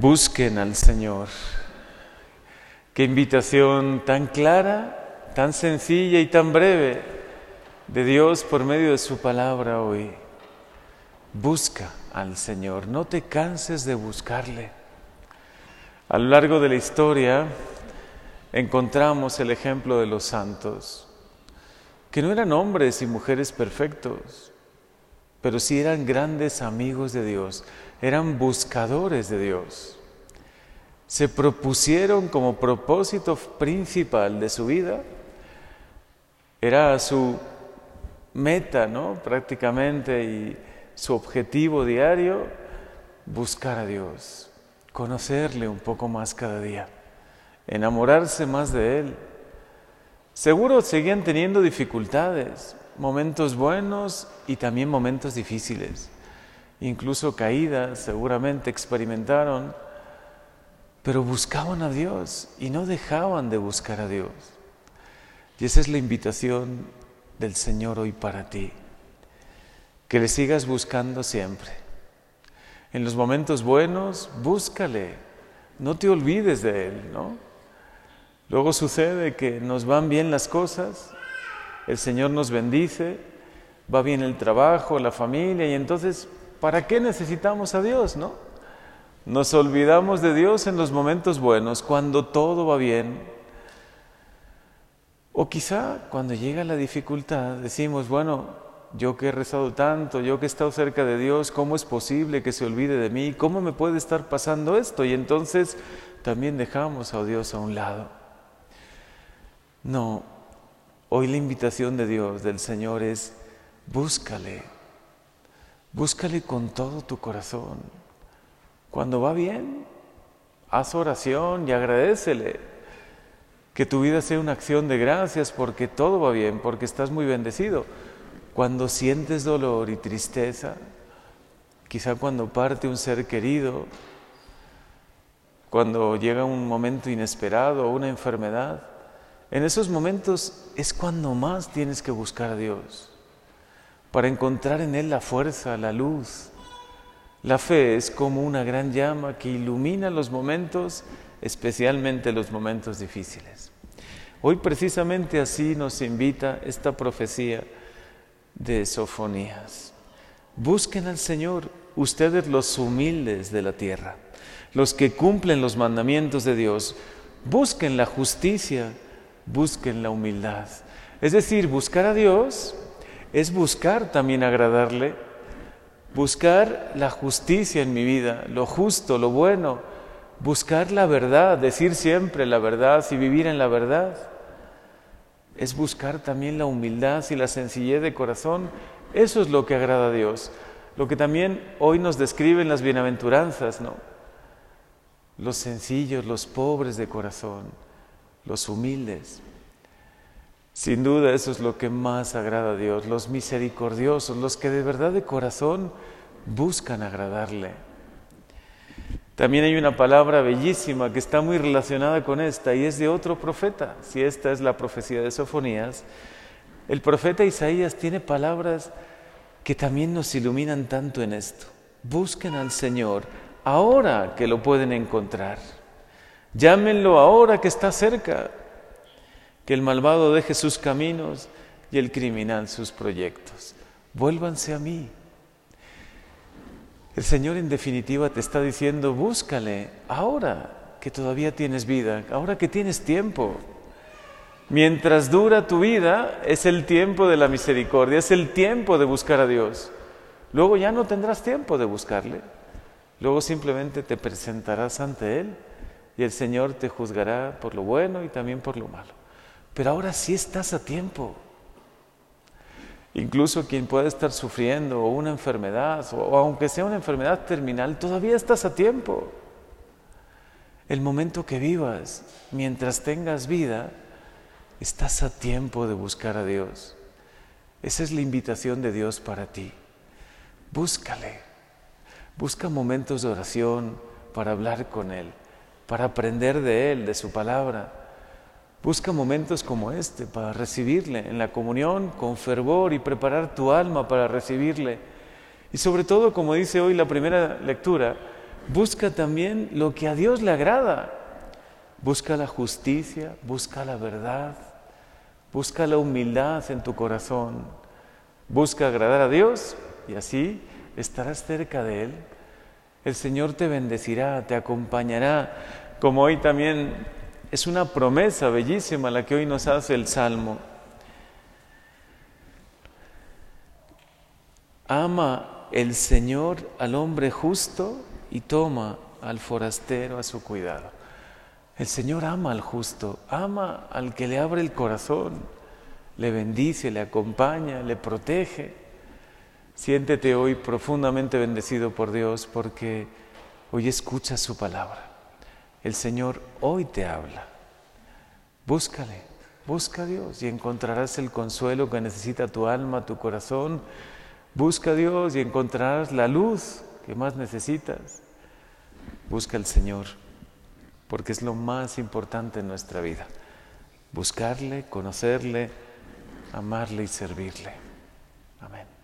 Busquen al Señor. Qué invitación tan clara, tan sencilla y tan breve de Dios por medio de su palabra hoy. Busca al Señor, no te canses de buscarle. A lo largo de la historia encontramos el ejemplo de los santos, que no eran hombres y mujeres perfectos, pero sí eran grandes amigos de Dios, eran buscadores de Dios. Se propusieron como propósito principal de su vida, era su meta, ¿no? Prácticamente y su objetivo diario, buscar a Dios, conocerle un poco más cada día, enamorarse más de Él. Seguro seguían teniendo dificultades, momentos buenos y también momentos difíciles, incluso caídas seguramente experimentaron, pero buscaban a Dios y no dejaban de buscar a Dios. Y esa es la invitación del Señor hoy para ti, que le sigas buscando siempre. En los momentos buenos, búscale, no te olvides de Él, ¿no? Luego sucede que nos van bien las cosas el Señor nos bendice, va bien el trabajo, la familia, y entonces, ¿para qué necesitamos a Dios, no? Nos olvidamos de Dios en los momentos buenos, cuando todo va bien. O quizá cuando llega la dificultad decimos, bueno, yo que he rezado tanto, yo que he estado cerca de Dios, ¿cómo es posible que se olvide de mí? ¿Cómo me puede estar pasando esto? Y entonces también dejamos a Dios a un lado. No, Hoy la invitación de Dios, del Señor, es búscale, búscale con todo tu corazón. Cuando va bien, haz oración y agradecele. Que tu vida sea una acción de gracias porque todo va bien, porque estás muy bendecido. Cuando sientes dolor y tristeza, quizá cuando parte un ser querido, cuando llega un momento inesperado o una enfermedad, en esos momentos es cuando más tienes que buscar a Dios, para encontrar en Él la fuerza, la luz. La fe es como una gran llama que ilumina los momentos, especialmente los momentos difíciles. Hoy precisamente así nos invita esta profecía de Sofonías. Busquen al Señor, ustedes los humildes de la tierra, los que cumplen los mandamientos de Dios, busquen la justicia, busquen la humildad. Es decir, buscar a Dios es buscar también agradarle, buscar la justicia en mi vida, lo justo, lo bueno, buscar la verdad, decir siempre la verdad y vivir en la verdad. Es buscar también la humildad y la sencillez de corazón. Eso es lo que agrada a Dios. Lo que también hoy nos describen las bienaventuranzas, ¿no? Los sencillos, los pobres de corazón los humildes. Sin duda eso es lo que más agrada a Dios, los misericordiosos, los que de verdad de corazón buscan agradarle. También hay una palabra bellísima que está muy relacionada con esta y es de otro profeta. Si esta es la profecía de Sofonías, el profeta Isaías tiene palabras que también nos iluminan tanto en esto. Busquen al Señor ahora que lo pueden encontrar. Llámenlo ahora que está cerca, que el malvado deje sus caminos y el criminal sus proyectos. Vuélvanse a mí. El Señor en definitiva te está diciendo, búscale ahora que todavía tienes vida, ahora que tienes tiempo. Mientras dura tu vida es el tiempo de la misericordia, es el tiempo de buscar a Dios. Luego ya no tendrás tiempo de buscarle. Luego simplemente te presentarás ante Él y el Señor te juzgará por lo bueno y también por lo malo. Pero ahora sí estás a tiempo. Incluso quien puede estar sufriendo una enfermedad, o aunque sea una enfermedad terminal, todavía estás a tiempo. El momento que vivas, mientras tengas vida, estás a tiempo de buscar a Dios. Esa es la invitación de Dios para ti. Búscale. Busca momentos de oración para hablar con Él para aprender de Él, de su palabra. Busca momentos como este para recibirle en la comunión con fervor y preparar tu alma para recibirle. Y sobre todo, como dice hoy la primera lectura, busca también lo que a Dios le agrada. Busca la justicia, busca la verdad, busca la humildad en tu corazón. Busca agradar a Dios y así estarás cerca de Él. El Señor te bendecirá, te acompañará, como hoy también es una promesa bellísima la que hoy nos hace el Salmo. Ama el Señor al hombre justo y toma al forastero a su cuidado. El Señor ama al justo, ama al que le abre el corazón, le bendice, le acompaña, le protege. Siéntete hoy profundamente bendecido por Dios porque hoy escuchas su palabra. El Señor hoy te habla. Búscale, busca a Dios y encontrarás el consuelo que necesita tu alma, tu corazón Busca a Dios y encontrarás la luz que más necesitas. Busca al Señor, porque es lo más importante en nuestra vida. Buscarle, conocerle, amarle y servirle. Amén.